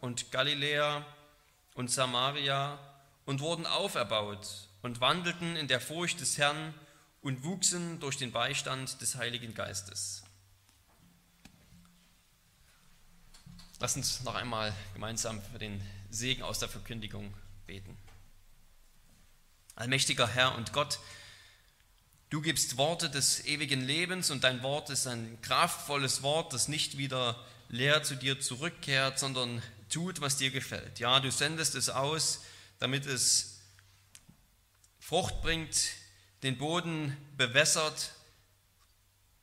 und Galiläa und Samaria und wurden auferbaut und wandelten in der Furcht des Herrn und wuchsen durch den Beistand des Heiligen Geistes. Lass uns noch einmal gemeinsam für den Segen aus der Verkündigung beten. Allmächtiger Herr und Gott, du gibst Worte des ewigen Lebens und dein Wort ist ein kraftvolles Wort, das nicht wieder leer zu dir zurückkehrt, sondern tut, was dir gefällt. Ja, du sendest es aus, damit es Frucht bringt, den Boden bewässert,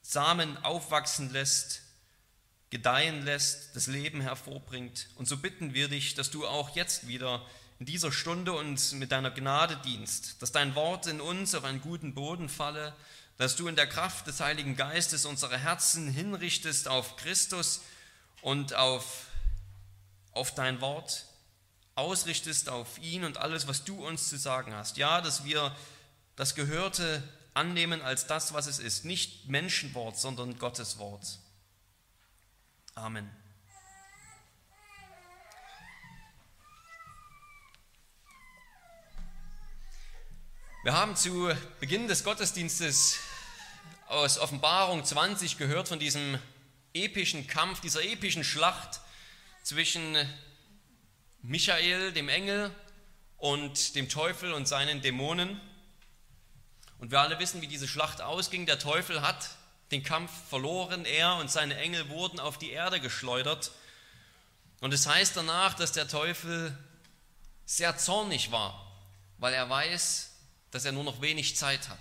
Samen aufwachsen lässt, gedeihen lässt, das Leben hervorbringt. Und so bitten wir dich, dass du auch jetzt wieder in dieser Stunde uns mit deiner Gnade dienst, dass dein Wort in uns auf einen guten Boden falle, dass du in der Kraft des Heiligen Geistes unsere Herzen hinrichtest auf Christus und auf, auf dein Wort, ausrichtest auf ihn und alles, was du uns zu sagen hast. Ja, dass wir das Gehörte annehmen als das, was es ist. Nicht Menschenwort, sondern Gottes Wort. Amen. Wir haben zu Beginn des Gottesdienstes aus Offenbarung 20 gehört von diesem epischen Kampf, dieser epischen Schlacht zwischen Michael, dem Engel, und dem Teufel und seinen Dämonen. Und wir alle wissen, wie diese Schlacht ausging. Der Teufel hat den Kampf verloren, er und seine Engel wurden auf die Erde geschleudert. Und es heißt danach, dass der Teufel sehr zornig war, weil er weiß, dass er nur noch wenig Zeit hat.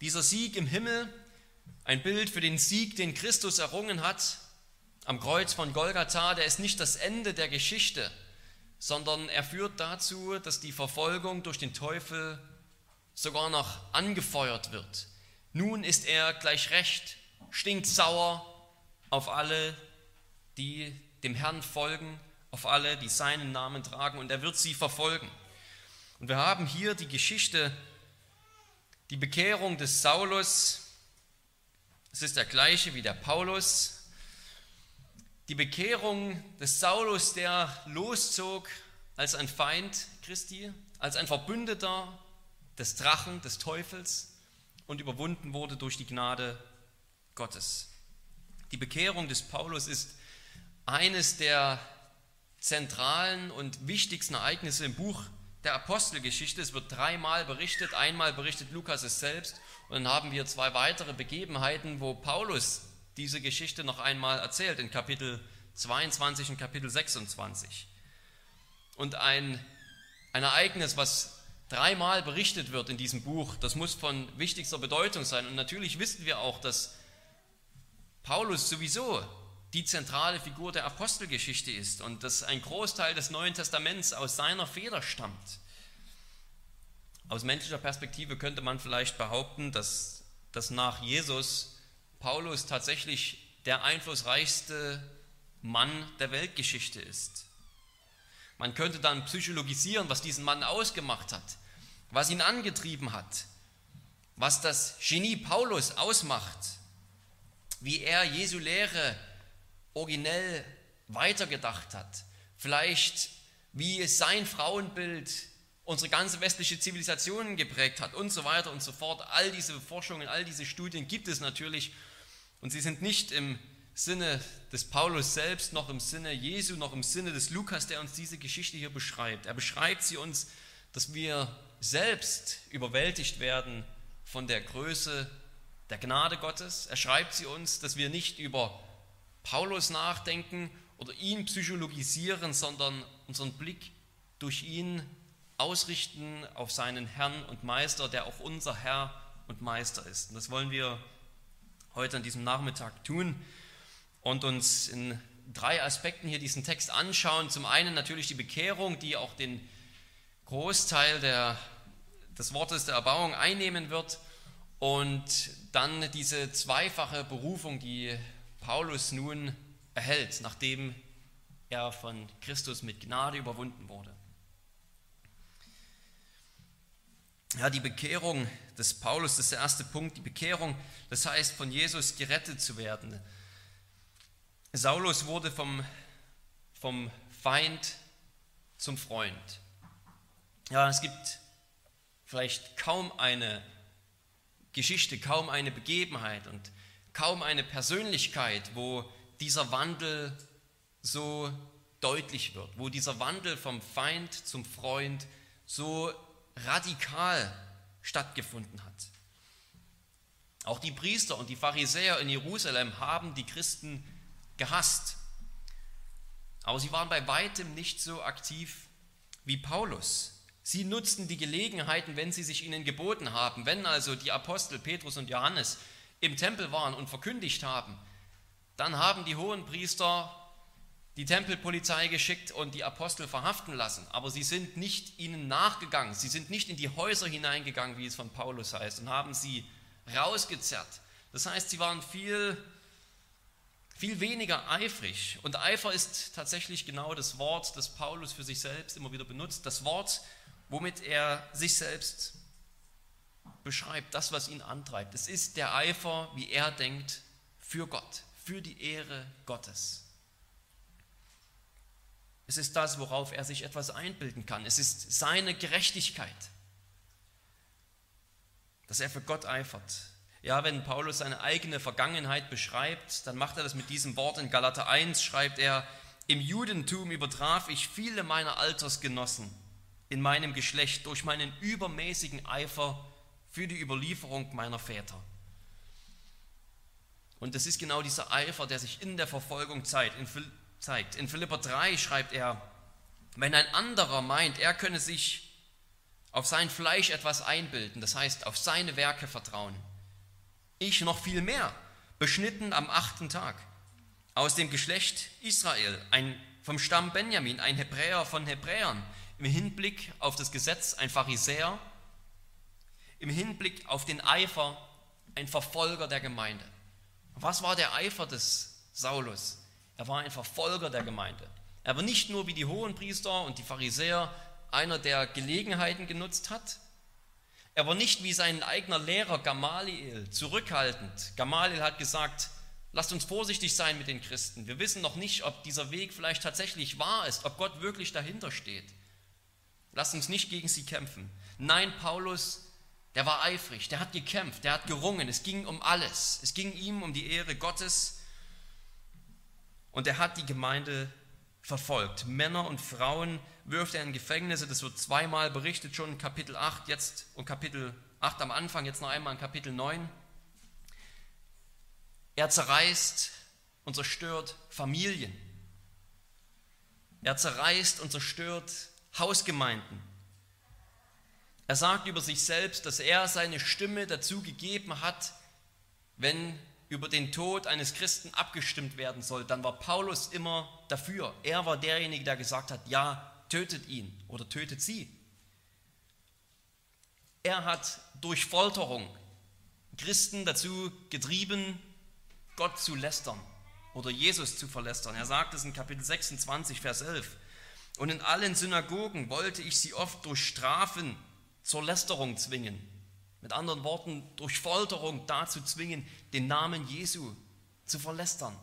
Dieser Sieg im Himmel, ein Bild für den Sieg, den Christus errungen hat am Kreuz von Golgatha, der ist nicht das Ende der Geschichte, sondern er führt dazu, dass die Verfolgung durch den Teufel sogar noch angefeuert wird. Nun ist er gleich recht, stinksauer auf alle, die dem Herrn folgen, auf alle, die seinen Namen tragen, und er wird sie verfolgen. Und wir haben hier die Geschichte, die Bekehrung des Saulus. Es ist der gleiche wie der Paulus. Die Bekehrung des Saulus, der loszog als ein Feind Christi, als ein Verbündeter des Drachen, des Teufels und überwunden wurde durch die Gnade Gottes. Die Bekehrung des Paulus ist eines der zentralen und wichtigsten Ereignisse im Buch der Apostelgeschichte. Es wird dreimal berichtet. Einmal berichtet Lukas es selbst und dann haben wir zwei weitere Begebenheiten, wo Paulus diese Geschichte noch einmal erzählt, in Kapitel 22 und Kapitel 26. Und ein, ein Ereignis, was dreimal berichtet wird in diesem Buch, das muss von wichtigster Bedeutung sein. Und natürlich wissen wir auch, dass Paulus sowieso die zentrale Figur der Apostelgeschichte ist und dass ein Großteil des Neuen Testaments aus seiner Feder stammt. Aus menschlicher Perspektive könnte man vielleicht behaupten, dass, dass nach Jesus Paulus tatsächlich der einflussreichste Mann der Weltgeschichte ist. Man könnte dann psychologisieren, was diesen Mann ausgemacht hat, was ihn angetrieben hat, was das Genie Paulus ausmacht, wie er Jesu Lehre originell weitergedacht hat, vielleicht wie es sein Frauenbild unsere ganze westliche Zivilisation geprägt hat und so weiter und so fort. All diese Forschungen, all diese Studien gibt es natürlich und sie sind nicht im Sinne des Paulus selbst, noch im Sinne Jesu, noch im Sinne des Lukas, der uns diese Geschichte hier beschreibt. Er beschreibt sie uns, dass wir selbst überwältigt werden von der Größe der Gnade Gottes. Er schreibt sie uns, dass wir nicht über Paulus nachdenken oder ihn psychologisieren, sondern unseren Blick durch ihn ausrichten auf seinen Herrn und Meister, der auch unser Herr und Meister ist. Und das wollen wir heute an diesem Nachmittag tun und uns in drei Aspekten hier diesen Text anschauen. Zum einen natürlich die Bekehrung, die auch den Großteil der, des Wortes der Erbauung einnehmen wird. Und dann diese zweifache Berufung, die Paulus nun erhält, nachdem er von Christus mit Gnade überwunden wurde. Ja, die Bekehrung des Paulus, das ist der erste Punkt, die Bekehrung, das heißt von Jesus gerettet zu werden. Saulus wurde vom vom Feind zum Freund. Ja, es gibt vielleicht kaum eine Geschichte, kaum eine Begebenheit und kaum eine Persönlichkeit, wo dieser Wandel so deutlich wird, wo dieser Wandel vom Feind zum Freund so radikal stattgefunden hat. Auch die Priester und die Pharisäer in Jerusalem haben die Christen gehasst. Aber sie waren bei weitem nicht so aktiv wie Paulus. Sie nutzten die Gelegenheiten, wenn sie sich ihnen geboten haben. Wenn also die Apostel Petrus und Johannes im Tempel waren und verkündigt haben, dann haben die hohen Priester die Tempelpolizei geschickt und die Apostel verhaften lassen. Aber sie sind nicht ihnen nachgegangen. Sie sind nicht in die Häuser hineingegangen, wie es von Paulus heißt, und haben sie rausgezerrt. Das heißt, sie waren viel, viel weniger eifrig. Und Eifer ist tatsächlich genau das Wort, das Paulus für sich selbst immer wieder benutzt. Das Wort, womit er sich selbst beschreibt, das, was ihn antreibt. Es ist der Eifer, wie er denkt, für Gott, für die Ehre Gottes. Es ist das, worauf er sich etwas einbilden kann. Es ist seine Gerechtigkeit, dass er für Gott eifert. Ja, wenn Paulus seine eigene Vergangenheit beschreibt, dann macht er das mit diesem Wort in Galater 1, schreibt er, im Judentum übertraf ich viele meiner Altersgenossen in meinem Geschlecht durch meinen übermäßigen Eifer für die Überlieferung meiner Väter. Und das ist genau dieser Eifer, der sich in der Verfolgung zeigt. In zeigt. In Philippa 3 schreibt er, wenn ein anderer meint, er könne sich auf sein Fleisch etwas einbilden, das heißt auf seine Werke vertrauen. Ich noch viel mehr, beschnitten am achten Tag, aus dem Geschlecht Israel, ein, vom Stamm Benjamin, ein Hebräer von Hebräern, im Hinblick auf das Gesetz ein Pharisäer, im Hinblick auf den Eifer ein Verfolger der Gemeinde. Was war der Eifer des Saulus? Er war ein Verfolger der Gemeinde. Er war nicht nur wie die Hohenpriester und die Pharisäer einer, der Gelegenheiten genutzt hat. Er war nicht wie sein eigener Lehrer Gamaliel zurückhaltend. Gamaliel hat gesagt, lasst uns vorsichtig sein mit den Christen. Wir wissen noch nicht, ob dieser Weg vielleicht tatsächlich wahr ist, ob Gott wirklich dahinter steht. Lasst uns nicht gegen sie kämpfen. Nein, Paulus, der war eifrig, der hat gekämpft, der hat gerungen. Es ging um alles. Es ging ihm um die Ehre Gottes und er hat die Gemeinde verfolgt. Männer und Frauen wirft er in Gefängnisse, das wird zweimal berichtet schon in Kapitel 8 jetzt und Kapitel 8 am Anfang, jetzt noch einmal in Kapitel 9. Er zerreißt und zerstört Familien. Er zerreißt und zerstört Hausgemeinden. Er sagt über sich selbst, dass er seine Stimme dazu gegeben hat, wenn über den Tod eines Christen abgestimmt werden soll, dann war Paulus immer dafür. Er war derjenige, der gesagt hat, ja, tötet ihn oder tötet sie. Er hat durch Folterung Christen dazu getrieben, Gott zu lästern oder Jesus zu verlästern. Er sagt es in Kapitel 26, Vers 11. Und in allen Synagogen wollte ich sie oft durch Strafen zur Lästerung zwingen mit anderen Worten, durch Folterung dazu zwingen, den Namen Jesu zu verlästern.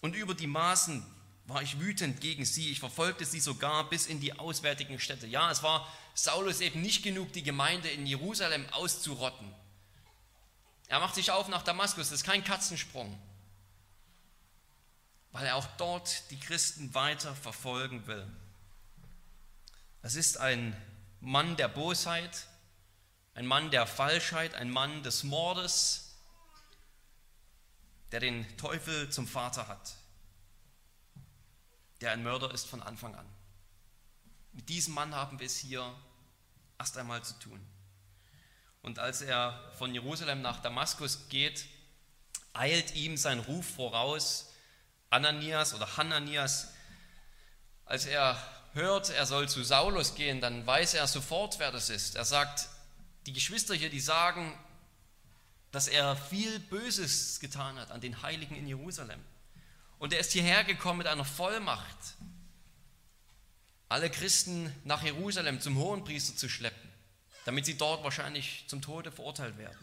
Und über die Maßen war ich wütend gegen sie. Ich verfolgte sie sogar bis in die auswärtigen Städte. Ja, es war Saulus eben nicht genug, die Gemeinde in Jerusalem auszurotten. Er macht sich auf nach Damaskus, das ist kein Katzensprung, weil er auch dort die Christen weiter verfolgen will. Es ist ein Mann der Bosheit, ein Mann der Falschheit, ein Mann des Mordes, der den Teufel zum Vater hat, der ein Mörder ist von Anfang an. Mit diesem Mann haben wir es hier erst einmal zu tun. Und als er von Jerusalem nach Damaskus geht, eilt ihm sein Ruf voraus, Ananias oder Hananias, als er hört, er soll zu Saulus gehen, dann weiß er sofort, wer das ist. Er sagt, die Geschwister hier, die sagen, dass er viel Böses getan hat an den Heiligen in Jerusalem. Und er ist hierher gekommen mit einer Vollmacht, alle Christen nach Jerusalem zum Hohenpriester zu schleppen, damit sie dort wahrscheinlich zum Tode verurteilt werden.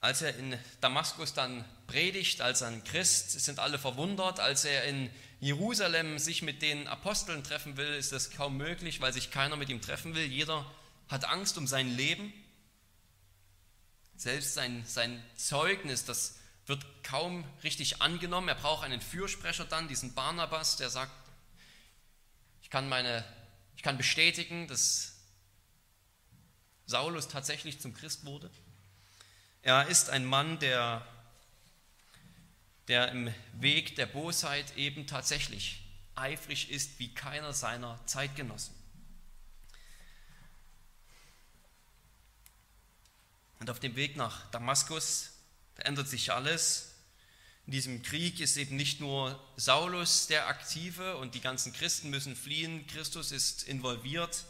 Als er in Damaskus dann predigt als ein Christ, sind alle verwundert. Als er in Jerusalem sich mit den Aposteln treffen will, ist das kaum möglich, weil sich keiner mit ihm treffen will. Jeder hat Angst um sein Leben. Selbst sein, sein Zeugnis, das wird kaum richtig angenommen. Er braucht einen Fürsprecher dann, diesen Barnabas, der sagt, ich kann, meine, ich kann bestätigen, dass Saulus tatsächlich zum Christ wurde. Er ist ein Mann, der, der im Weg der Bosheit eben tatsächlich eifrig ist wie keiner seiner Zeitgenossen. Und auf dem Weg nach Damaskus ändert sich alles. In diesem Krieg ist eben nicht nur Saulus der Aktive und die ganzen Christen müssen fliehen, Christus ist involviert,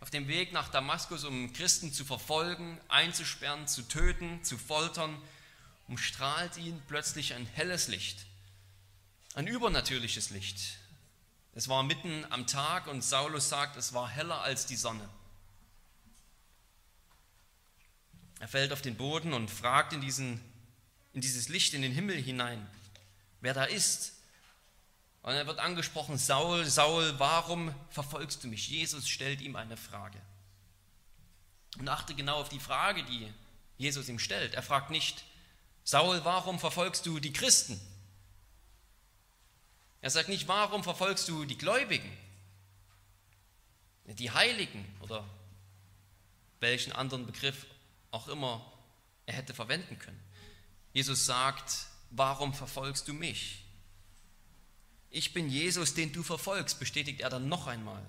auf dem Weg nach Damaskus, um Christen zu verfolgen, einzusperren, zu töten, zu foltern, umstrahlt ihn plötzlich ein helles Licht, ein übernatürliches Licht. Es war mitten am Tag und Saulus sagt, es war heller als die Sonne. Er fällt auf den Boden und fragt in, diesen, in dieses Licht in den Himmel hinein, wer da ist. Und er wird angesprochen, Saul, Saul, warum verfolgst du mich? Jesus stellt ihm eine Frage. Und achte genau auf die Frage, die Jesus ihm stellt. Er fragt nicht, Saul, warum verfolgst du die Christen? Er sagt nicht, warum verfolgst du die Gläubigen, die Heiligen oder welchen anderen Begriff auch immer er hätte verwenden können. Jesus sagt, warum verfolgst du mich? Ich bin Jesus, den du verfolgst, bestätigt er dann noch einmal.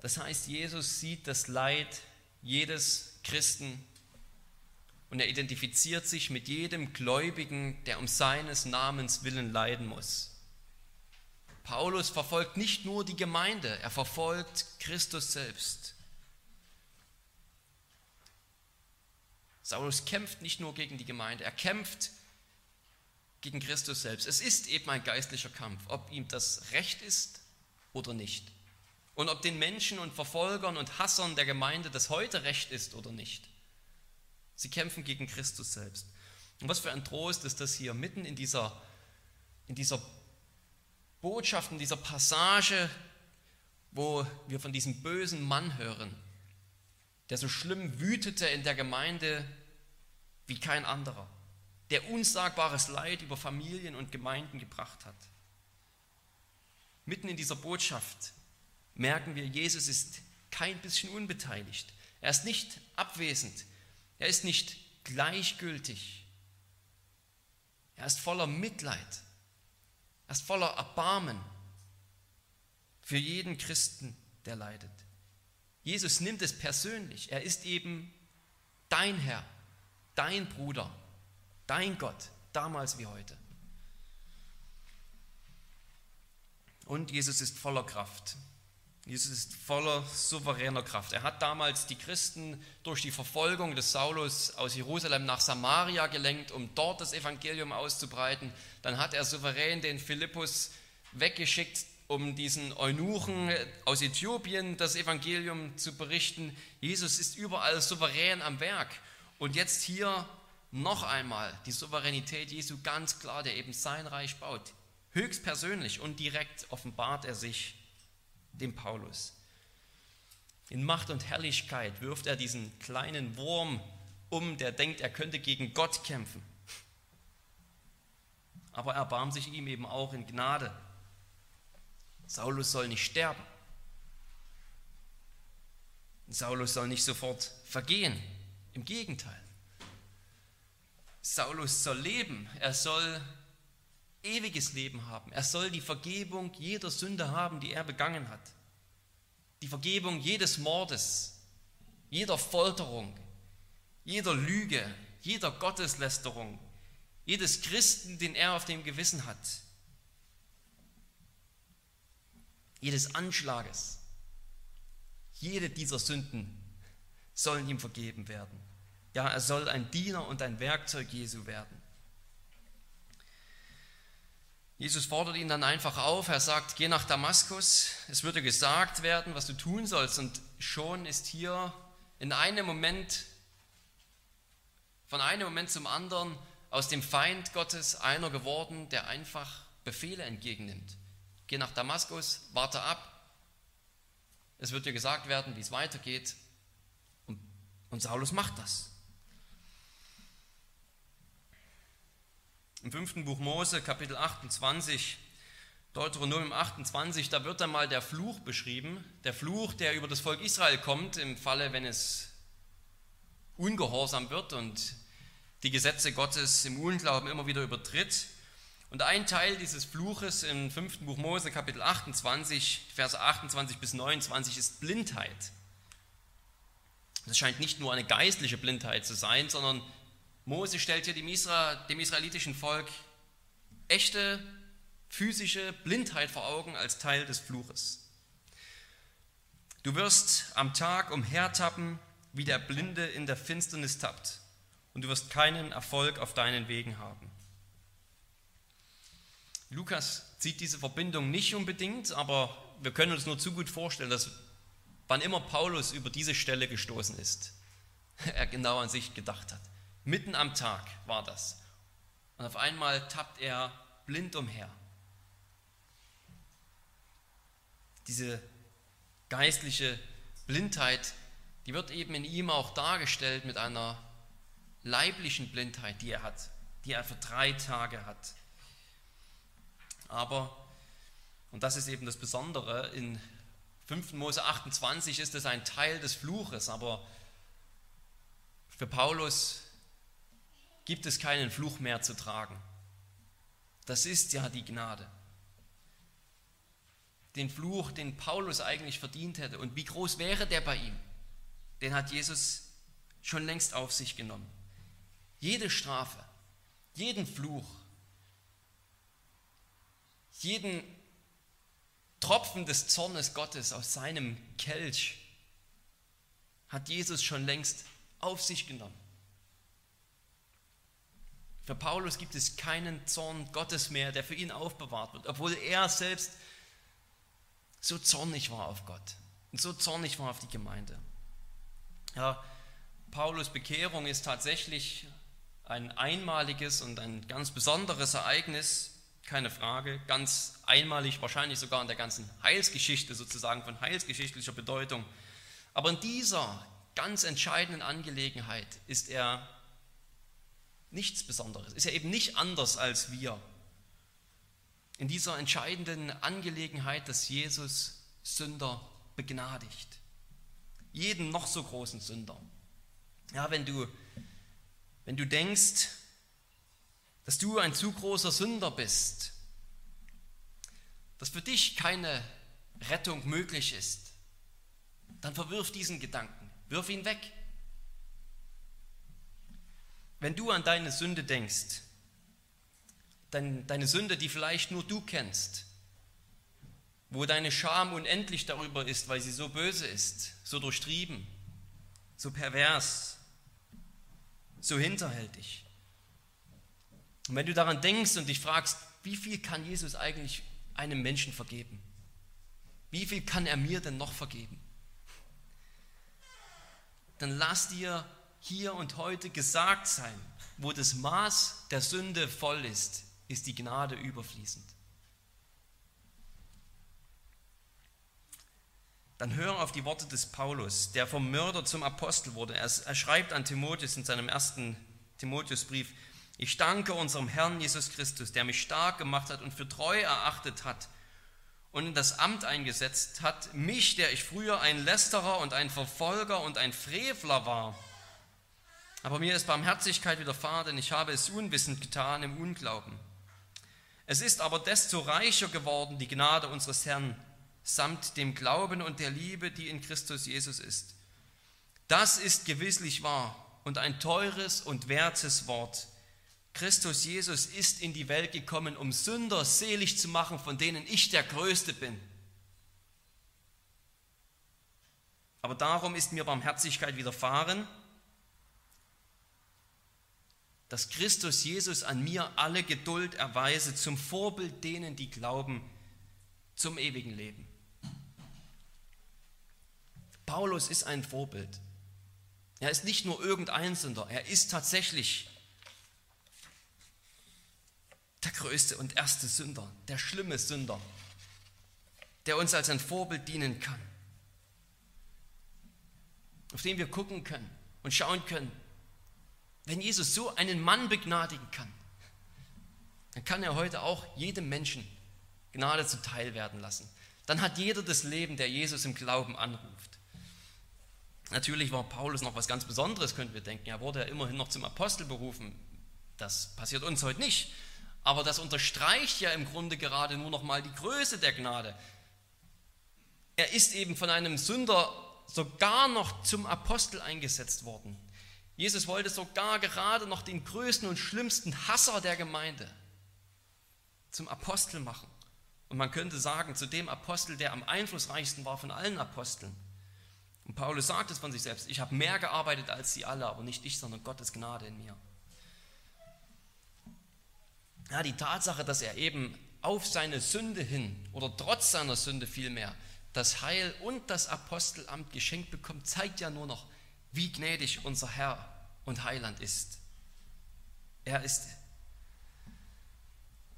Das heißt, Jesus sieht das Leid jedes Christen und er identifiziert sich mit jedem Gläubigen, der um seines Namens willen leiden muss. Paulus verfolgt nicht nur die Gemeinde, er verfolgt Christus selbst. Saulus kämpft nicht nur gegen die Gemeinde, er kämpft gegen Christus selbst. Es ist eben ein geistlicher Kampf, ob ihm das recht ist oder nicht. Und ob den Menschen und Verfolgern und Hassern der Gemeinde das heute recht ist oder nicht. Sie kämpfen gegen Christus selbst. Und was für ein Trost ist das hier mitten in dieser, in dieser Botschaft, in dieser Passage, wo wir von diesem bösen Mann hören, der so schlimm wütete in der Gemeinde wie kein anderer der unsagbares Leid über Familien und Gemeinden gebracht hat. Mitten in dieser Botschaft merken wir, Jesus ist kein bisschen unbeteiligt. Er ist nicht abwesend. Er ist nicht gleichgültig. Er ist voller Mitleid. Er ist voller Erbarmen für jeden Christen, der leidet. Jesus nimmt es persönlich. Er ist eben dein Herr, dein Bruder, Dein Gott, damals wie heute. Und Jesus ist voller Kraft. Jesus ist voller souveräner Kraft. Er hat damals die Christen durch die Verfolgung des Saulus aus Jerusalem nach Samaria gelenkt, um dort das Evangelium auszubreiten. Dann hat er souverän den Philippus weggeschickt, um diesen Eunuchen aus Äthiopien das Evangelium zu berichten. Jesus ist überall souverän am Werk. Und jetzt hier noch einmal die Souveränität Jesu ganz klar, der eben sein Reich baut. Höchstpersönlich und direkt offenbart er sich dem Paulus. In Macht und Herrlichkeit wirft er diesen kleinen Wurm um, der denkt, er könnte gegen Gott kämpfen. Aber er erbarmt sich ihm eben auch in Gnade. Saulus soll nicht sterben. Saulus soll nicht sofort vergehen. Im Gegenteil. Saulus soll leben, er soll ewiges Leben haben, er soll die Vergebung jeder Sünde haben, die er begangen hat. Die Vergebung jedes Mordes, jeder Folterung, jeder Lüge, jeder Gotteslästerung, jedes Christen, den er auf dem Gewissen hat, jedes Anschlages, jede dieser Sünden sollen ihm vergeben werden. Ja, er soll ein Diener und ein Werkzeug Jesu werden. Jesus fordert ihn dann einfach auf. Er sagt, geh nach Damaskus. Es würde gesagt werden, was du tun sollst. Und schon ist hier in einem Moment Von einem Moment zum anderen aus dem Feind Gottes einer geworden, der einfach Befehle entgegennimmt. Geh nach Damaskus, warte ab. Es wird dir gesagt werden, wie es weitergeht. Und, und Saulus macht das. Im fünften Buch Mose, Kapitel 28, Deuteronomium 28, da wird einmal der Fluch beschrieben. Der Fluch, der über das Volk Israel kommt, im Falle, wenn es ungehorsam wird und die Gesetze Gottes im Unglauben immer wieder übertritt. Und ein Teil dieses Fluches im fünften Buch Mose, Kapitel 28, Verse 28 bis 29, ist Blindheit. Das scheint nicht nur eine geistliche Blindheit zu sein, sondern Mose stellt hier dem, Isra, dem israelitischen Volk echte physische Blindheit vor Augen als Teil des Fluches. Du wirst am Tag umhertappen, wie der Blinde in der Finsternis tappt und du wirst keinen Erfolg auf deinen Wegen haben. Lukas sieht diese Verbindung nicht unbedingt, aber wir können uns nur zu gut vorstellen, dass wann immer Paulus über diese Stelle gestoßen ist, er genau an sich gedacht hat. Mitten am Tag war das. Und auf einmal tappt er blind umher. Diese geistliche Blindheit, die wird eben in ihm auch dargestellt mit einer leiblichen Blindheit, die er hat, die er für drei Tage hat. Aber, und das ist eben das Besondere, in 5. Mose 28 ist es ein Teil des Fluches, aber für Paulus gibt es keinen Fluch mehr zu tragen. Das ist ja die Gnade. Den Fluch, den Paulus eigentlich verdient hätte. Und wie groß wäre der bei ihm? Den hat Jesus schon längst auf sich genommen jede Strafe, jeden Fluch, jeden Tropfen des Zornes Gottes aus seinem Kelch hat Jesus schon längst auf sich genommen. Für Paulus gibt es keinen Zorn Gottes mehr, der für ihn aufbewahrt wird, obwohl er selbst so zornig war auf Gott und so zornig war auf die Gemeinde. Ja, Paulus Bekehrung ist tatsächlich ein einmaliges und ein ganz besonderes Ereignis, keine Frage, ganz einmalig, wahrscheinlich sogar in der ganzen Heilsgeschichte sozusagen von heilsgeschichtlicher Bedeutung. Aber in dieser ganz entscheidenden Angelegenheit ist er nichts Besonderes, ist er eben nicht anders als wir. In dieser entscheidenden Angelegenheit, dass Jesus Sünder begnadigt. Jeden noch so großen Sünder. Ja, wenn du wenn du denkst, dass du ein zu großer Sünder bist, dass für dich keine Rettung möglich ist, dann verwirf diesen Gedanken, wirf ihn weg. Wenn du an deine Sünde denkst, deine Sünde, die vielleicht nur du kennst, wo deine Scham unendlich darüber ist, weil sie so böse ist, so durchtrieben, so pervers, so hinterhältig. Und wenn du daran denkst und dich fragst, wie viel kann Jesus eigentlich einem Menschen vergeben? Wie viel kann er mir denn noch vergeben? Dann lass dir hier und heute gesagt sein, wo das Maß der Sünde voll ist, ist die Gnade überfließend. dann hör auf die Worte des Paulus, der vom Mörder zum Apostel wurde. Er, er schreibt an Timotheus in seinem ersten Timotheusbrief, ich danke unserem Herrn Jesus Christus, der mich stark gemacht hat und für treu erachtet hat und in das Amt eingesetzt hat, mich, der ich früher ein Lästerer und ein Verfolger und ein Frevler war. Aber mir ist Barmherzigkeit widerfahren, denn ich habe es unwissend getan im Unglauben. Es ist aber desto reicher geworden, die Gnade unseres Herrn samt dem Glauben und der Liebe, die in Christus Jesus ist. Das ist gewisslich wahr und ein teures und wertes Wort. Christus Jesus ist in die Welt gekommen, um Sünder selig zu machen, von denen ich der Größte bin. Aber darum ist mir Barmherzigkeit widerfahren, dass Christus Jesus an mir alle Geduld erweise, zum Vorbild denen, die glauben, zum ewigen Leben. Paulus ist ein Vorbild. Er ist nicht nur irgendein Sünder, er ist tatsächlich der größte und erste Sünder, der schlimme Sünder, der uns als ein Vorbild dienen kann, auf den wir gucken können und schauen können. Wenn Jesus so einen Mann begnadigen kann, dann kann er heute auch jedem Menschen Gnade zuteil werden lassen. Dann hat jeder das Leben, der Jesus im Glauben anruft. Natürlich war Paulus noch was ganz Besonderes, könnten wir denken. Er wurde ja immerhin noch zum Apostel berufen. Das passiert uns heute nicht. Aber das unterstreicht ja im Grunde gerade nur noch mal die Größe der Gnade. Er ist eben von einem Sünder sogar noch zum Apostel eingesetzt worden. Jesus wollte sogar gerade noch den größten und schlimmsten Hasser der Gemeinde zum Apostel machen. Und man könnte sagen, zu dem Apostel, der am einflussreichsten war von allen Aposteln. Und Paulus sagt es von sich selbst, ich habe mehr gearbeitet als sie alle, aber nicht ich, sondern Gottes Gnade in mir. Ja, die Tatsache, dass er eben auf seine Sünde hin oder trotz seiner Sünde vielmehr das Heil und das Apostelamt geschenkt bekommt, zeigt ja nur noch, wie gnädig unser Herr und Heiland ist. Er ist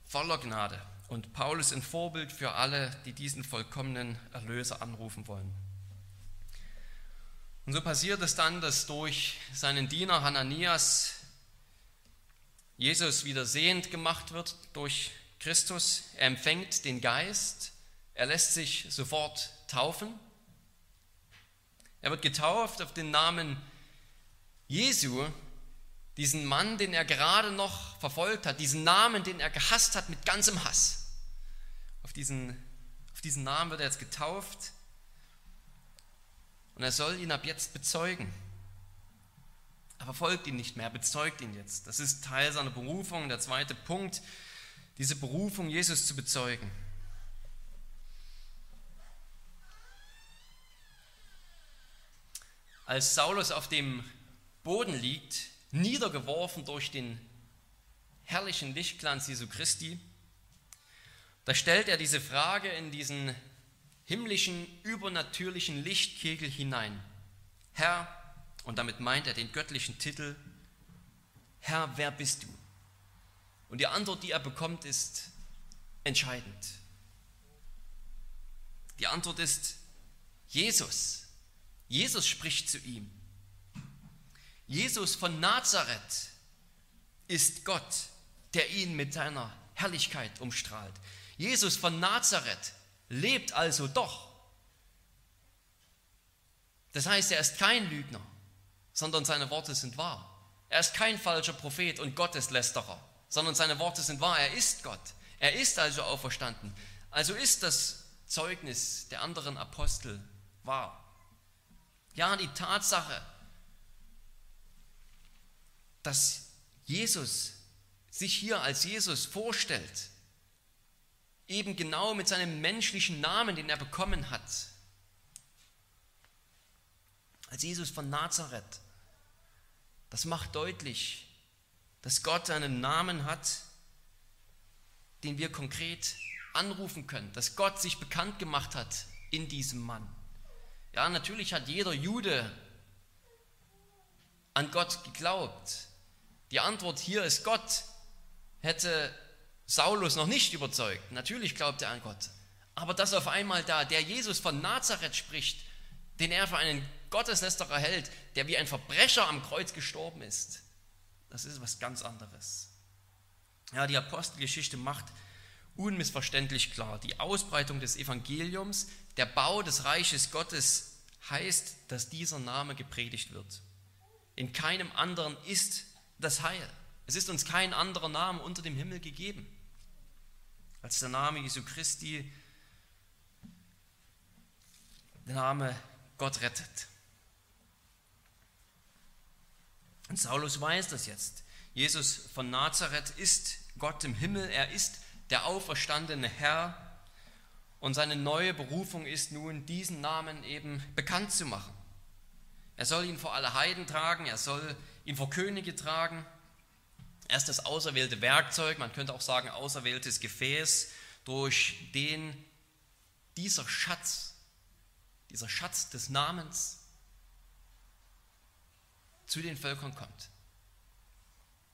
voller Gnade und Paulus ein Vorbild für alle, die diesen vollkommenen Erlöser anrufen wollen. Und so passiert es dann, dass durch seinen Diener Hananias Jesus wieder sehend gemacht wird durch Christus. Er empfängt den Geist, er lässt sich sofort taufen. Er wird getauft auf den Namen Jesu, diesen Mann, den er gerade noch verfolgt hat, diesen Namen, den er gehasst hat mit ganzem Hass. Auf diesen, auf diesen Namen wird er jetzt getauft und er soll ihn ab jetzt bezeugen. Er verfolgt ihn nicht mehr, er bezeugt ihn jetzt. Das ist Teil seiner Berufung. Der zweite Punkt, diese Berufung, Jesus zu bezeugen. Als Saulus auf dem Boden liegt, niedergeworfen durch den herrlichen Lichtglanz Jesu Christi, da stellt er diese Frage in diesen himmlischen, übernatürlichen Lichtkegel hinein. Herr, und damit meint er den göttlichen Titel, Herr, wer bist du? Und die Antwort, die er bekommt, ist entscheidend. Die Antwort ist Jesus. Jesus spricht zu ihm. Jesus von Nazareth ist Gott, der ihn mit seiner Herrlichkeit umstrahlt. Jesus von Nazareth lebt also doch. Das heißt, er ist kein Lügner sondern seine Worte sind wahr. Er ist kein falscher Prophet und Gotteslästerer, sondern seine Worte sind wahr. Er ist Gott. Er ist also auferstanden. Also ist das Zeugnis der anderen Apostel wahr. Ja, die Tatsache, dass Jesus sich hier als Jesus vorstellt, eben genau mit seinem menschlichen Namen, den er bekommen hat, als Jesus von Nazareth, das macht deutlich, dass Gott einen Namen hat, den wir konkret anrufen können, dass Gott sich bekannt gemacht hat in diesem Mann. Ja, natürlich hat jeder Jude an Gott geglaubt. Die Antwort hier ist Gott. Hätte Saulus noch nicht überzeugt. Natürlich glaubt er an Gott. Aber dass auf einmal da der Jesus von Nazareth spricht, den er für einen Gotteslästerer hält, der wie ein Verbrecher am Kreuz gestorben ist, das ist was ganz anderes. Ja, die Apostelgeschichte macht unmissverständlich klar, die Ausbreitung des Evangeliums, der Bau des Reiches Gottes heißt, dass dieser Name gepredigt wird. In keinem anderen ist das Heil. Es ist uns kein anderer Name unter dem Himmel gegeben als der Name Jesu Christi, der Name Gott rettet. Und Saulus weiß das jetzt. Jesus von Nazareth ist Gott im Himmel, er ist der auferstandene Herr und seine neue Berufung ist nun, diesen Namen eben bekannt zu machen. Er soll ihn vor alle Heiden tragen, er soll ihn vor Könige tragen. Er ist das auserwählte Werkzeug, man könnte auch sagen auserwähltes Gefäß, durch den dieser Schatz, dieser Schatz des Namens zu den Völkern kommt.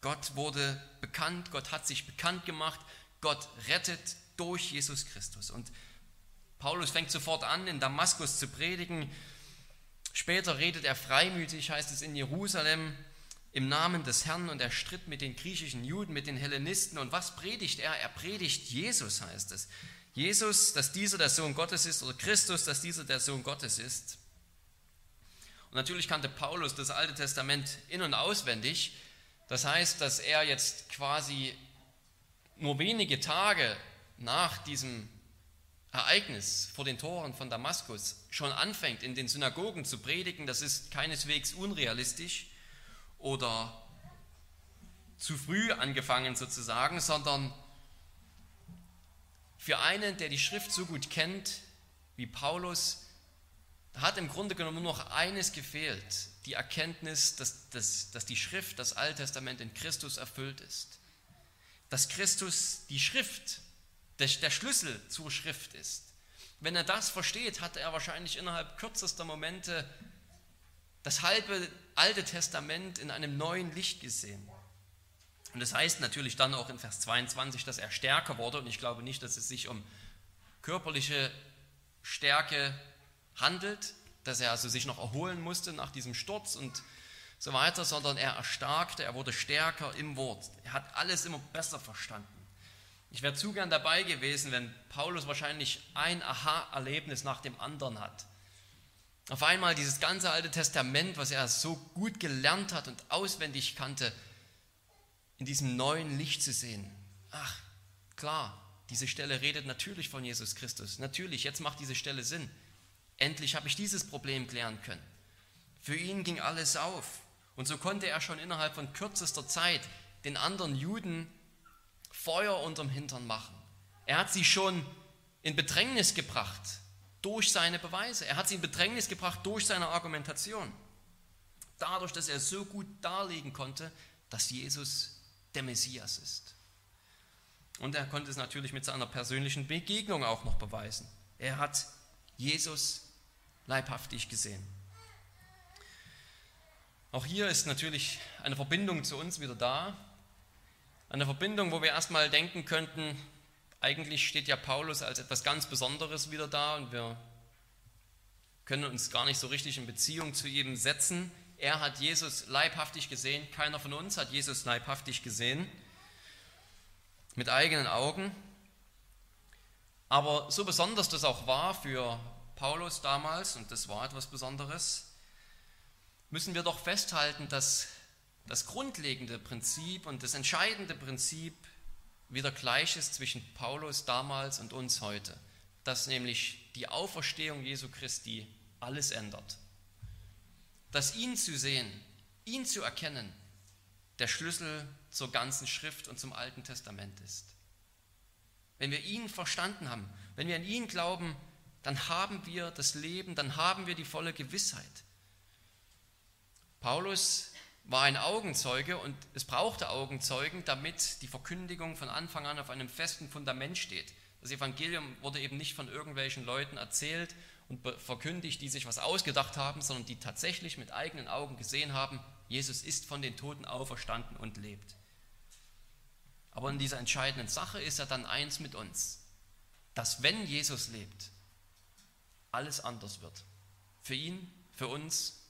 Gott wurde bekannt, Gott hat sich bekannt gemacht, Gott rettet durch Jesus Christus. Und Paulus fängt sofort an, in Damaskus zu predigen. Später redet er freimütig, heißt es in Jerusalem, im Namen des Herrn und er stritt mit den griechischen Juden, mit den Hellenisten. Und was predigt er? Er predigt Jesus, heißt es. Jesus, dass dieser der Sohn Gottes ist, oder Christus, dass dieser der Sohn Gottes ist. Und natürlich kannte Paulus das Alte Testament in und auswendig. Das heißt, dass er jetzt quasi nur wenige Tage nach diesem Ereignis vor den Toren von Damaskus schon anfängt, in den Synagogen zu predigen, das ist keineswegs unrealistisch oder zu früh angefangen sozusagen, sondern für einen, der die Schrift so gut kennt wie Paulus, hat im Grunde genommen nur noch eines gefehlt, die Erkenntnis, dass, dass, dass die Schrift, das Alte Testament in Christus erfüllt ist. Dass Christus die Schrift, der, Schlüssel zur Schrift ist. Wenn er das versteht, hat er wahrscheinlich innerhalb kürzester Momente das halbe Alte Testament in einem neuen Licht gesehen. Und das heißt natürlich dann auch in Vers 22, dass er stärker wurde. Und ich glaube nicht, dass es sich um körperliche Stärke handelt, dass er also sich noch erholen musste nach diesem Sturz und so weiter, sondern er erstarkte, er wurde stärker im Wort. Er hat alles immer besser verstanden. Ich wäre zu gern dabei gewesen, wenn Paulus wahrscheinlich ein Aha-Erlebnis nach dem anderen hat. Auf einmal dieses ganze Alte Testament, was er so gut gelernt hat und auswendig kannte, in diesem neuen Licht zu sehen. Ach, klar, diese Stelle redet natürlich von Jesus Christus. Natürlich, jetzt macht diese Stelle Sinn. Endlich habe ich dieses Problem klären können. Für ihn ging alles auf. Und so konnte er schon innerhalb von kürzester Zeit den anderen Juden Feuer unterm Hintern machen. Er hat sie schon in Bedrängnis gebracht durch seine Beweise. Er hat sie in Bedrängnis gebracht durch seine Argumentation. Dadurch, dass er so gut darlegen konnte, dass Jesus der Messias ist. Und er konnte es natürlich mit seiner persönlichen Begegnung auch noch beweisen. Er hat Jesus leibhaftig gesehen. Auch hier ist natürlich eine Verbindung zu uns wieder da. Eine Verbindung, wo wir erstmal denken könnten, eigentlich steht ja Paulus als etwas ganz Besonderes wieder da und wir können uns gar nicht so richtig in Beziehung zu ihm setzen. Er hat Jesus leibhaftig gesehen, keiner von uns hat Jesus leibhaftig gesehen, mit eigenen Augen. Aber so besonders das auch war für Paulus damals, und das war etwas Besonderes, müssen wir doch festhalten, dass das grundlegende Prinzip und das entscheidende Prinzip wieder gleich ist zwischen Paulus damals und uns heute, dass nämlich die Auferstehung Jesu Christi alles ändert. Dass ihn zu sehen, ihn zu erkennen, der Schlüssel zur ganzen Schrift und zum Alten Testament ist. Wenn wir ihn verstanden haben, wenn wir an ihn glauben, dann haben wir das Leben, dann haben wir die volle Gewissheit. Paulus war ein Augenzeuge und es brauchte Augenzeugen, damit die Verkündigung von Anfang an auf einem festen Fundament steht. Das Evangelium wurde eben nicht von irgendwelchen Leuten erzählt und verkündigt, die sich was ausgedacht haben, sondern die tatsächlich mit eigenen Augen gesehen haben, Jesus ist von den Toten auferstanden und lebt. Aber in dieser entscheidenden Sache ist er dann eins mit uns, dass wenn Jesus lebt, alles anders wird. Für ihn, für uns.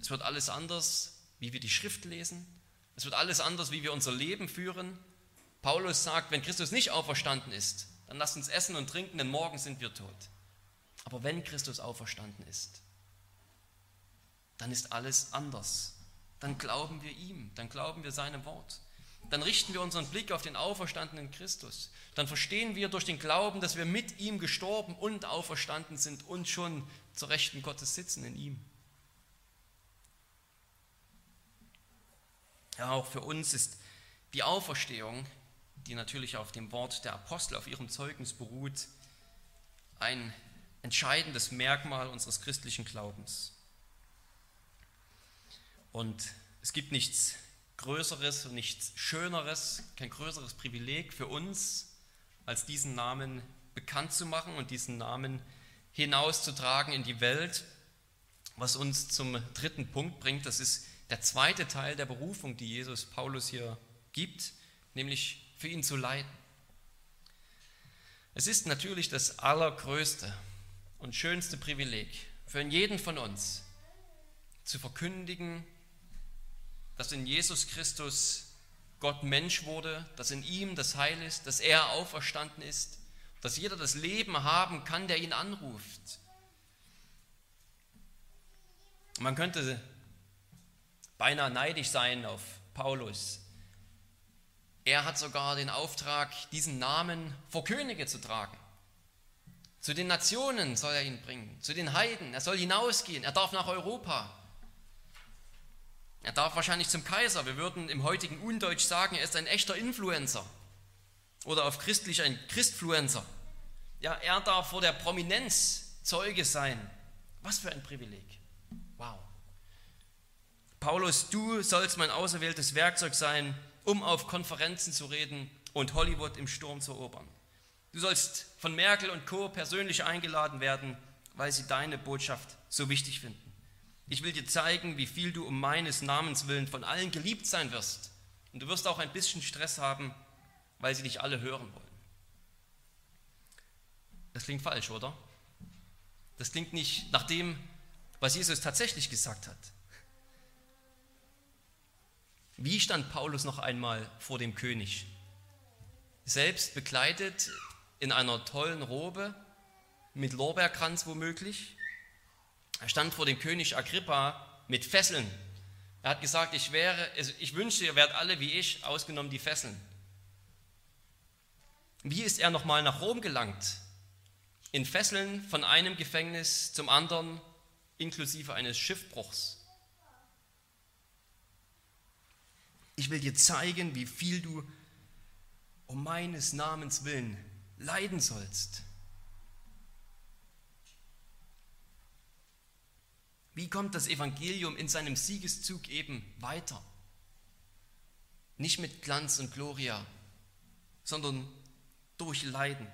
Es wird alles anders, wie wir die Schrift lesen. Es wird alles anders, wie wir unser Leben führen. Paulus sagt, wenn Christus nicht auferstanden ist, dann lasst uns essen und trinken, denn morgen sind wir tot. Aber wenn Christus auferstanden ist, dann ist alles anders. Dann glauben wir ihm, dann glauben wir seinem Wort dann richten wir unseren Blick auf den auferstandenen Christus. Dann verstehen wir durch den Glauben, dass wir mit ihm gestorben und auferstanden sind und schon zur Rechten Gottes sitzen in ihm. Ja, auch für uns ist die Auferstehung, die natürlich auf dem Wort der Apostel, auf ihrem Zeugnis beruht, ein entscheidendes Merkmal unseres christlichen Glaubens. Und es gibt nichts Größeres und nichts Schöneres, kein größeres Privileg für uns, als diesen Namen bekannt zu machen und diesen Namen hinauszutragen in die Welt. Was uns zum dritten Punkt bringt, das ist der zweite Teil der Berufung, die Jesus Paulus hier gibt, nämlich für ihn zu leiden. Es ist natürlich das allergrößte und schönste Privileg für jeden von uns, zu verkündigen, dass in Jesus Christus Gott Mensch wurde, dass in ihm das Heil ist, dass er auferstanden ist, dass jeder das Leben haben kann, der ihn anruft. Man könnte beinahe neidisch sein auf Paulus. Er hat sogar den Auftrag, diesen Namen vor Könige zu tragen. Zu den Nationen soll er ihn bringen, zu den Heiden. Er soll hinausgehen, er darf nach Europa. Er darf wahrscheinlich zum Kaiser. Wir würden im heutigen Undeutsch sagen, er ist ein echter Influencer. Oder auf christlich ein Christfluencer. Ja, er darf vor der Prominenz Zeuge sein. Was für ein Privileg. Paulus, du sollst mein auserwähltes Werkzeug sein, um auf Konferenzen zu reden und Hollywood im Sturm zu erobern. Du sollst von Merkel und Co. persönlich eingeladen werden, weil sie deine Botschaft so wichtig finden. Ich will dir zeigen, wie viel du um meines Namens willen von allen geliebt sein wirst. Und du wirst auch ein bisschen Stress haben, weil sie dich alle hören wollen. Das klingt falsch, oder? Das klingt nicht nach dem, was Jesus tatsächlich gesagt hat. Wie stand Paulus noch einmal vor dem König? Selbst bekleidet in einer tollen Robe, mit Lorbeerkranz womöglich, er stand vor dem König Agrippa mit Fesseln. Er hat gesagt, ich, wäre, also ich wünschte, ihr wärt alle wie ich, ausgenommen die Fesseln. Wie ist er nochmal nach Rom gelangt? In Fesseln von einem Gefängnis zum anderen, inklusive eines Schiffbruchs. Ich will dir zeigen, wie viel du um meines Namens willen leiden sollst. Wie kommt das Evangelium in seinem Siegeszug eben weiter? Nicht mit Glanz und Gloria, sondern durch Leiden,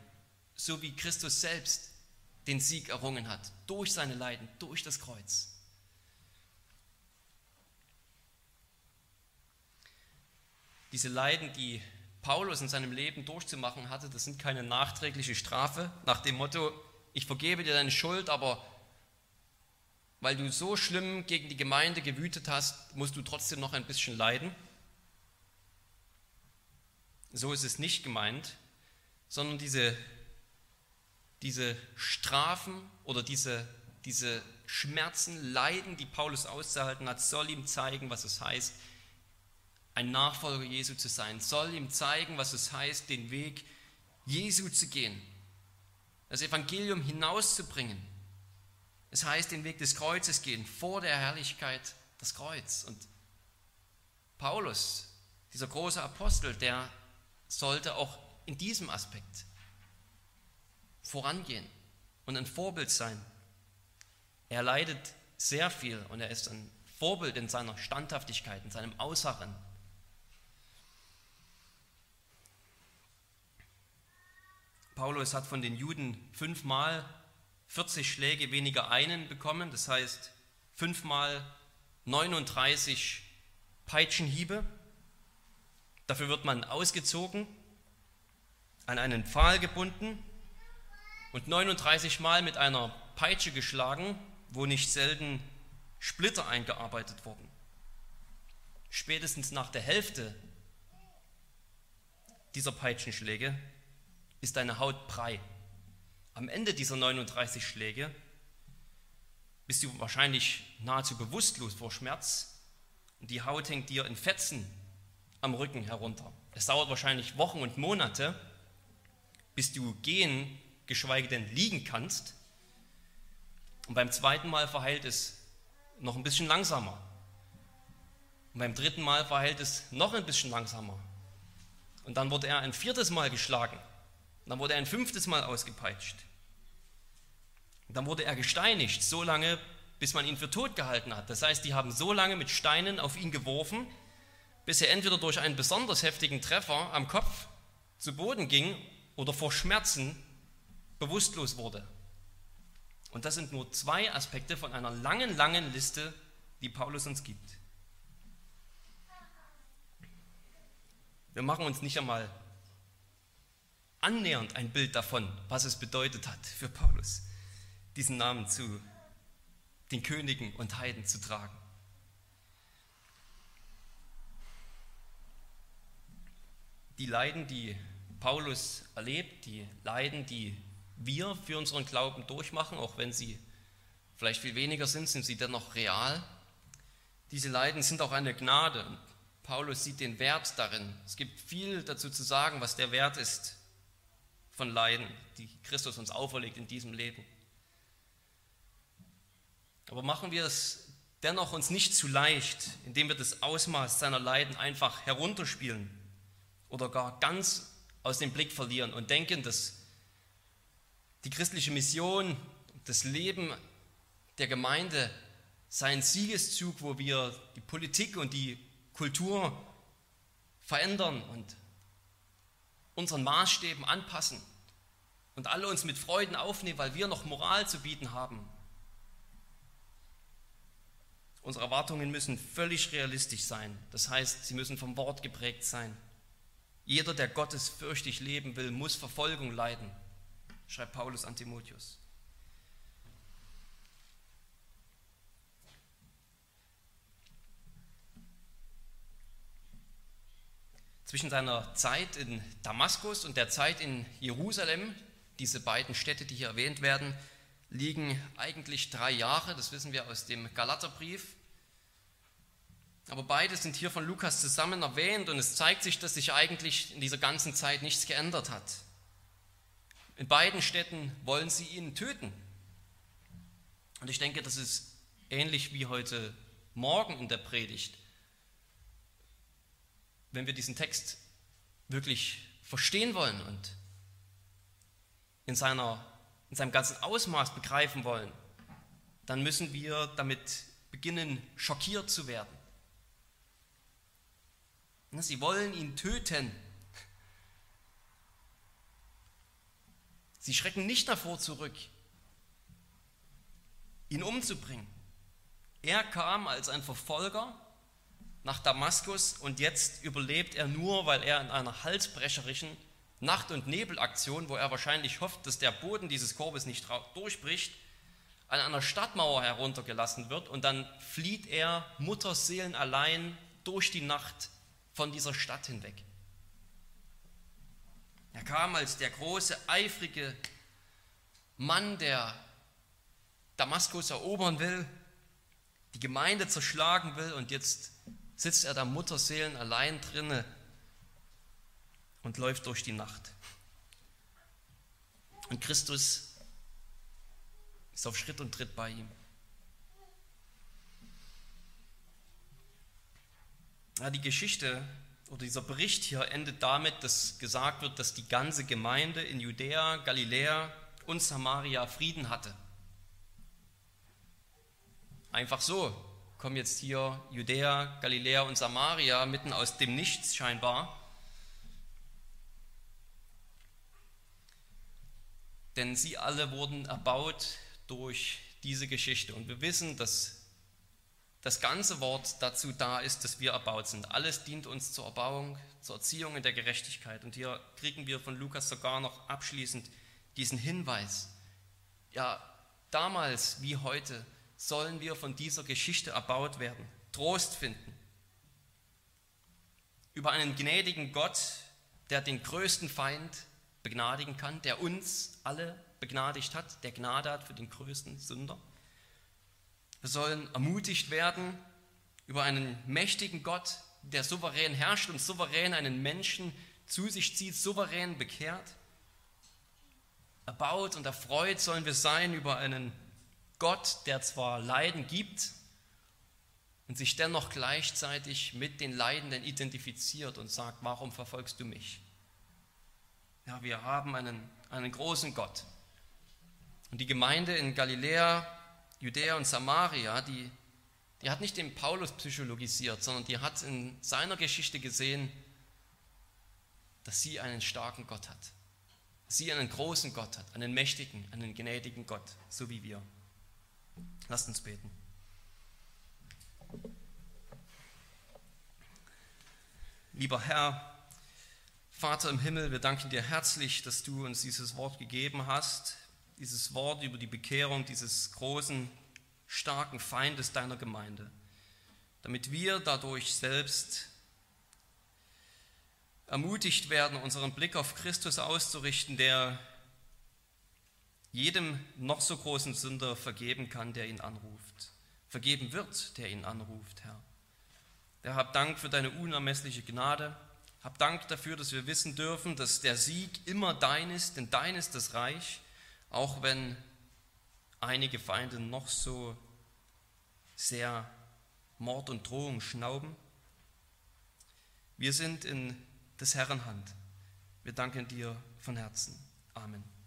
so wie Christus selbst den Sieg errungen hat, durch seine Leiden, durch das Kreuz. Diese Leiden, die Paulus in seinem Leben durchzumachen hatte, das sind keine nachträgliche Strafe nach dem Motto, ich vergebe dir deine Schuld, aber weil du so schlimm gegen die Gemeinde gewütet hast, musst du trotzdem noch ein bisschen leiden. So ist es nicht gemeint, sondern diese, diese Strafen oder diese, diese Schmerzen, Leiden, die Paulus auszuhalten hat, soll ihm zeigen, was es heißt, ein Nachfolger Jesu zu sein, soll ihm zeigen, was es heißt, den Weg Jesu zu gehen, das Evangelium hinauszubringen es heißt, den Weg des Kreuzes gehen, vor der Herrlichkeit das Kreuz. Und Paulus, dieser große Apostel, der sollte auch in diesem Aspekt vorangehen und ein Vorbild sein. Er leidet sehr viel und er ist ein Vorbild in seiner Standhaftigkeit, in seinem Ausharren. Paulus hat von den Juden fünfmal 40 Schläge weniger einen bekommen, das heißt fünfmal 39 Peitschenhiebe. Dafür wird man ausgezogen, an einen Pfahl gebunden und 39 Mal mit einer Peitsche geschlagen, wo nicht selten Splitter eingearbeitet wurden. Spätestens nach der Hälfte dieser Peitschenschläge ist deine Haut brei. Am Ende dieser 39 Schläge bist du wahrscheinlich nahezu bewusstlos vor Schmerz und die Haut hängt dir in Fetzen am Rücken herunter. Es dauert wahrscheinlich Wochen und Monate, bis du gehen, geschweige denn liegen kannst. Und beim zweiten Mal verheilt es noch ein bisschen langsamer. Und beim dritten Mal verheilt es noch ein bisschen langsamer. Und dann wurde er ein viertes Mal geschlagen. Dann wurde er ein fünftes Mal ausgepeitscht. Dann wurde er gesteinigt, so lange, bis man ihn für tot gehalten hat. Das heißt, die haben so lange mit Steinen auf ihn geworfen, bis er entweder durch einen besonders heftigen Treffer am Kopf zu Boden ging oder vor Schmerzen bewusstlos wurde. Und das sind nur zwei Aspekte von einer langen, langen Liste, die Paulus uns gibt. Wir machen uns nicht einmal annähernd ein Bild davon, was es bedeutet hat für Paulus, diesen Namen zu den Königen und Heiden zu tragen. Die Leiden, die Paulus erlebt, die Leiden, die wir für unseren Glauben durchmachen, auch wenn sie vielleicht viel weniger sind, sind sie dennoch real. Diese Leiden sind auch eine Gnade. Paulus sieht den Wert darin. Es gibt viel dazu zu sagen, was der Wert ist von Leiden, die Christus uns auferlegt in diesem Leben. Aber machen wir es dennoch uns nicht zu leicht, indem wir das Ausmaß seiner Leiden einfach herunterspielen oder gar ganz aus dem Blick verlieren und denken, dass die christliche Mission, das Leben der Gemeinde sein Siegeszug, wo wir die Politik und die Kultur verändern und unseren Maßstäben anpassen und alle uns mit Freuden aufnehmen, weil wir noch Moral zu bieten haben Unsere Erwartungen müssen völlig realistisch sein. Das heißt, sie müssen vom Wort geprägt sein. Jeder, der Gottes fürchtig leben will, muss Verfolgung leiden, schreibt Paulus an Timotheus. Zwischen seiner Zeit in Damaskus und der Zeit in Jerusalem, diese beiden Städte, die hier erwähnt werden, liegen eigentlich drei Jahre, das wissen wir aus dem Galaterbrief. Aber beide sind hier von Lukas zusammen erwähnt und es zeigt sich, dass sich eigentlich in dieser ganzen Zeit nichts geändert hat. In beiden Städten wollen sie ihn töten. Und ich denke, das ist ähnlich wie heute Morgen in der Predigt. Wenn wir diesen Text wirklich verstehen wollen und in seiner in seinem ganzen Ausmaß begreifen wollen, dann müssen wir damit beginnen, schockiert zu werden. Sie wollen ihn töten. Sie schrecken nicht davor zurück, ihn umzubringen. Er kam als ein Verfolger nach Damaskus und jetzt überlebt er nur, weil er in einer halsbrecherischen Nacht- und Nebelaktion, wo er wahrscheinlich hofft, dass der Boden dieses Korbes nicht durchbricht, an einer Stadtmauer heruntergelassen wird und dann flieht er Mutterseelen allein durch die Nacht von dieser Stadt hinweg. Er kam als der große, eifrige Mann, der Damaskus erobern will, die Gemeinde zerschlagen will und jetzt sitzt er da Mutterseelen allein drinne und läuft durch die Nacht. Und Christus ist auf Schritt und Tritt bei ihm. Ja, die Geschichte oder dieser Bericht hier endet damit, dass gesagt wird, dass die ganze Gemeinde in Judäa, Galiläa und Samaria Frieden hatte. Einfach so kommen jetzt hier Judäa, Galiläa und Samaria mitten aus dem Nichts scheinbar denn sie alle wurden erbaut durch diese Geschichte. Und wir wissen, dass das ganze Wort dazu da ist, dass wir erbaut sind. Alles dient uns zur Erbauung, zur Erziehung in der Gerechtigkeit. Und hier kriegen wir von Lukas sogar noch abschließend diesen Hinweis. Ja, damals wie heute sollen wir von dieser Geschichte erbaut werden, Trost finden. Über einen gnädigen Gott, der den größten Feind begnadigen kann, der uns alle begnadigt hat, der Gnade hat für den größten Sünder. Wir sollen ermutigt werden über einen mächtigen Gott, der souverän herrscht und souverän einen Menschen zu sich zieht, souverän bekehrt. Erbaut und erfreut sollen wir sein über einen Gott, der zwar Leiden gibt und sich dennoch gleichzeitig mit den Leidenden identifiziert und sagt, warum verfolgst du mich? Ja, wir haben einen, einen großen Gott. Und die Gemeinde in Galiläa, Judäa und Samaria, die, die hat nicht den Paulus psychologisiert, sondern die hat in seiner Geschichte gesehen, dass sie einen starken Gott hat. sie einen großen Gott hat, einen mächtigen, einen gnädigen Gott, so wie wir. Lasst uns beten. Lieber Herr, Vater im Himmel, wir danken dir herzlich, dass du uns dieses Wort gegeben hast, dieses Wort über die Bekehrung dieses großen, starken Feindes deiner Gemeinde, damit wir dadurch selbst ermutigt werden, unseren Blick auf Christus auszurichten, der jedem noch so großen Sünder vergeben kann, der ihn anruft. Vergeben wird, der ihn anruft, Herr. Herr, hab Dank für deine unermessliche Gnade. Hab Dank dafür, dass wir wissen dürfen, dass der Sieg immer dein ist, denn dein ist das Reich, auch wenn einige Feinde noch so sehr Mord und Drohung schnauben. Wir sind in des Herrn Hand. Wir danken dir von Herzen. Amen.